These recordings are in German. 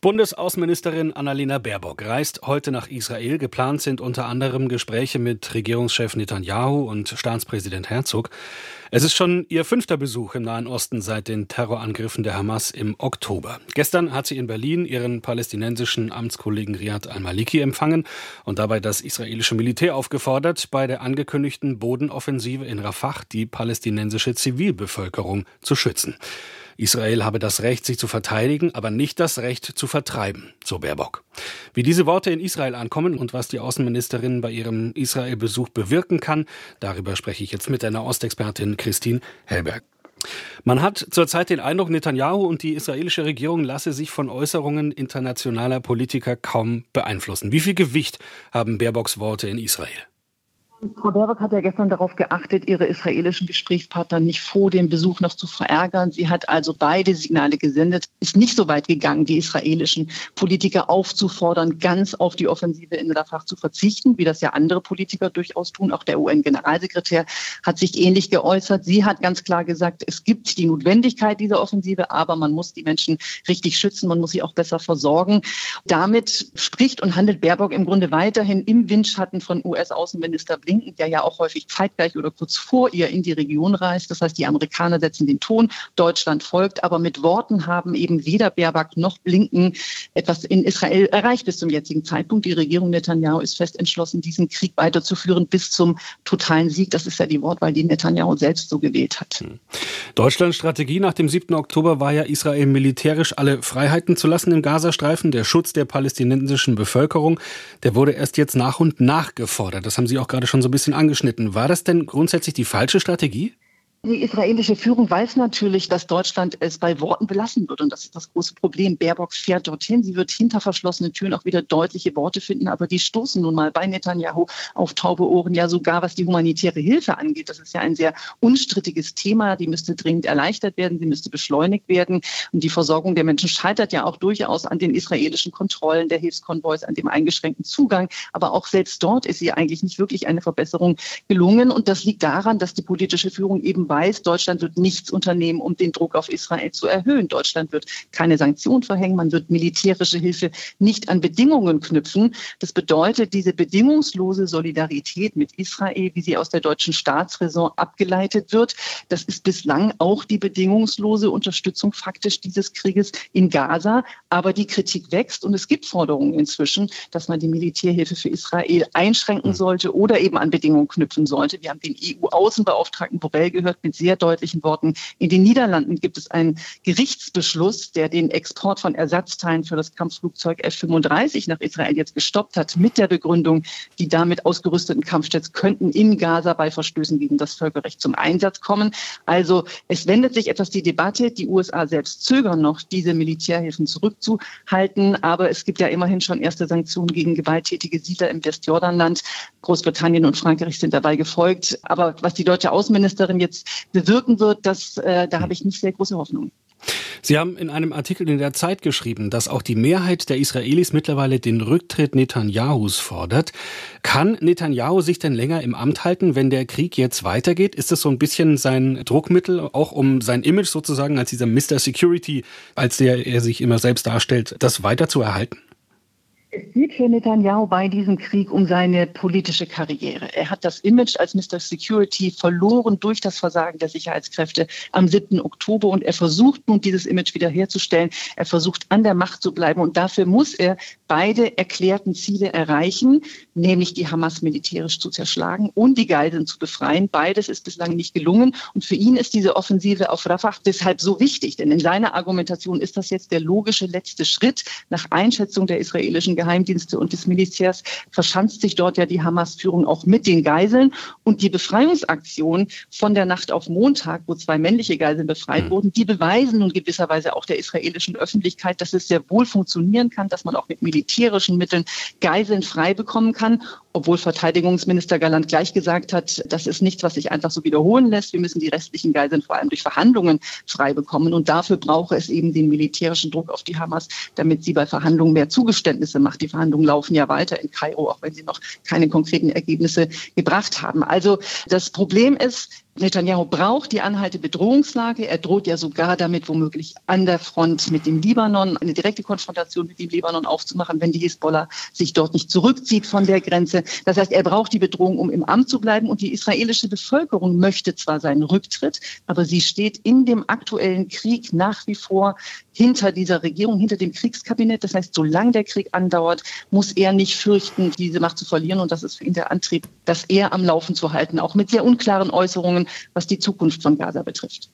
Bundesaußenministerin Annalena Baerbock reist heute nach Israel. Geplant sind unter anderem Gespräche mit Regierungschef Netanyahu und Staatspräsident Herzog. Es ist schon ihr fünfter Besuch im Nahen Osten seit den Terrorangriffen der Hamas im Oktober. Gestern hat sie in Berlin ihren palästinensischen Amtskollegen Riyad al-Maliki empfangen und dabei das israelische Militär aufgefordert, bei der angekündigten Bodenoffensive in Rafah die palästinensische Zivilbevölkerung zu schützen. Israel habe das Recht, sich zu verteidigen, aber nicht das Recht zu vertreiben, so Baerbock. Wie diese Worte in Israel ankommen und was die Außenministerin bei ihrem Israel-Besuch bewirken kann, darüber spreche ich jetzt mit einer Ostexpertin Christine Hellberg. Man hat zurzeit den Eindruck, Netanyahu und die israelische Regierung lasse sich von Äußerungen internationaler Politiker kaum beeinflussen. Wie viel Gewicht haben Baerbocks Worte in Israel? Frau Baerbock hat ja gestern darauf geachtet, ihre israelischen Gesprächspartner nicht vor dem Besuch noch zu verärgern. Sie hat also beide Signale gesendet, ist nicht so weit gegangen, die israelischen Politiker aufzufordern, ganz auf die Offensive in Rafah zu verzichten, wie das ja andere Politiker durchaus tun. Auch der UN-Generalsekretär hat sich ähnlich geäußert. Sie hat ganz klar gesagt, es gibt die Notwendigkeit dieser Offensive, aber man muss die Menschen richtig schützen, man muss sie auch besser versorgen. Damit spricht und handelt Baerbock im Grunde weiterhin im Windschatten von US-Außenminister Blinken, der ja auch häufig zeitgleich oder kurz vor ihr in die Region reist. Das heißt, die Amerikaner setzen den Ton, Deutschland folgt, aber mit Worten haben eben weder Baerbock noch Blinken etwas in Israel erreicht bis zum jetzigen Zeitpunkt. Die Regierung Netanyahu ist fest entschlossen, diesen Krieg weiterzuführen bis zum totalen Sieg. Das ist ja die Wortwahl, die Netanyahu selbst so gewählt hat. Hm. Deutschlands Strategie nach dem 7. Oktober war ja, Israel militärisch alle Freiheiten zu lassen im Gazastreifen. Der Schutz der palästinensischen Bevölkerung, der wurde erst jetzt nach und nach gefordert. Das haben Sie auch gerade schon schon so ein bisschen angeschnitten. War das denn grundsätzlich die falsche Strategie? Die israelische Führung weiß natürlich, dass Deutschland es bei Worten belassen wird. Und das ist das große Problem. Baerbock fährt dorthin. Sie wird hinter verschlossenen Türen auch wieder deutliche Worte finden. Aber die stoßen nun mal bei Netanyahu auf taube Ohren. Ja, sogar was die humanitäre Hilfe angeht. Das ist ja ein sehr unstrittiges Thema. Die müsste dringend erleichtert werden. Sie müsste beschleunigt werden. Und die Versorgung der Menschen scheitert ja auch durchaus an den israelischen Kontrollen der Hilfskonvois, an dem eingeschränkten Zugang. Aber auch selbst dort ist sie eigentlich nicht wirklich eine Verbesserung gelungen. Und das liegt daran, dass die politische Führung eben weiß, Deutschland wird nichts unternehmen, um den Druck auf Israel zu erhöhen. Deutschland wird keine Sanktionen verhängen, man wird militärische Hilfe nicht an Bedingungen knüpfen. Das bedeutet, diese bedingungslose Solidarität mit Israel, wie sie aus der deutschen Staatsräson abgeleitet wird, das ist bislang auch die bedingungslose Unterstützung faktisch dieses Krieges in Gaza. Aber die Kritik wächst und es gibt Forderungen inzwischen, dass man die Militärhilfe für Israel einschränken hm. sollte oder eben an Bedingungen knüpfen sollte. Wir haben den EU-Außenbeauftragten Borrell gehört, mit sehr deutlichen Worten. In den Niederlanden gibt es einen Gerichtsbeschluss, der den Export von Ersatzteilen für das Kampfflugzeug F-35 nach Israel jetzt gestoppt hat, mit der Begründung, die damit ausgerüsteten Kampfjets könnten in Gaza bei Verstößen gegen das Völkerrecht zum Einsatz kommen. Also es wendet sich etwas die Debatte. Die USA selbst zögern noch, diese Militärhilfen zurückzuhalten. Aber es gibt ja immerhin schon erste Sanktionen gegen gewalttätige Siedler im Westjordanland. Großbritannien und Frankreich sind dabei gefolgt. Aber was die deutsche Außenministerin jetzt bewirken wird, das, äh, da habe ich nicht sehr große Hoffnung. Sie haben in einem Artikel in der Zeit geschrieben, dass auch die Mehrheit der Israelis mittlerweile den Rücktritt Netanyahus fordert. Kann Netanyahu sich denn länger im Amt halten, wenn der Krieg jetzt weitergeht? Ist das so ein bisschen sein Druckmittel, auch um sein Image sozusagen als dieser Mr. Security, als der er sich immer selbst darstellt, das weiter zu erhalten? Es geht für Netanyahu bei diesem Krieg um seine politische Karriere. Er hat das Image als Mr. Security verloren durch das Versagen der Sicherheitskräfte am 7. Oktober und er versucht nun, dieses Image wiederherzustellen. Er versucht, an der Macht zu bleiben und dafür muss er beide erklärten Ziele erreichen, nämlich die Hamas militärisch zu zerschlagen und die Geiseln zu befreien. Beides ist bislang nicht gelungen und für ihn ist diese Offensive auf Rafah deshalb so wichtig, denn in seiner Argumentation ist das jetzt der logische letzte Schritt nach Einschätzung der israelischen Geheimdienste und des Militärs verschanzt sich dort ja die Hamas-Führung auch mit den Geiseln. Und die Befreiungsaktion von der Nacht auf Montag, wo zwei männliche Geiseln befreit mhm. wurden, die beweisen nun gewisserweise auch der israelischen Öffentlichkeit, dass es sehr wohl funktionieren kann, dass man auch mit militärischen Mitteln Geiseln frei bekommen kann obwohl Verteidigungsminister Galant gleich gesagt hat, das ist nichts, was sich einfach so wiederholen lässt. Wir müssen die restlichen Geiseln vor allem durch Verhandlungen frei bekommen. Und dafür brauche es eben den militärischen Druck auf die Hamas, damit sie bei Verhandlungen mehr Zugeständnisse macht. Die Verhandlungen laufen ja weiter in Kairo, auch wenn sie noch keine konkreten Ergebnisse gebracht haben. Also das Problem ist, Netanyahu braucht die anhaltende Bedrohungslage. Er droht ja sogar damit, womöglich an der Front mit dem Libanon eine direkte Konfrontation mit dem Libanon aufzumachen, wenn die Hisbollah sich dort nicht zurückzieht von der Grenze. Das heißt, er braucht die Bedrohung, um im Amt zu bleiben. Und die israelische Bevölkerung möchte zwar seinen Rücktritt, aber sie steht in dem aktuellen Krieg nach wie vor hinter dieser Regierung, hinter dem Kriegskabinett. Das heißt, solange der Krieg andauert, muss er nicht fürchten, diese Macht zu verlieren. Und das ist für ihn der Antrieb, das eher am Laufen zu halten, auch mit sehr unklaren Äußerungen was die Zukunft von Gaza betrifft.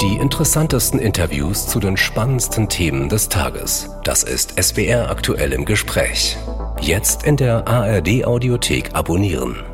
Die interessantesten Interviews zu den spannendsten Themen des Tages. Das ist SWR aktuell im Gespräch. Jetzt in der ARD Audiothek abonnieren.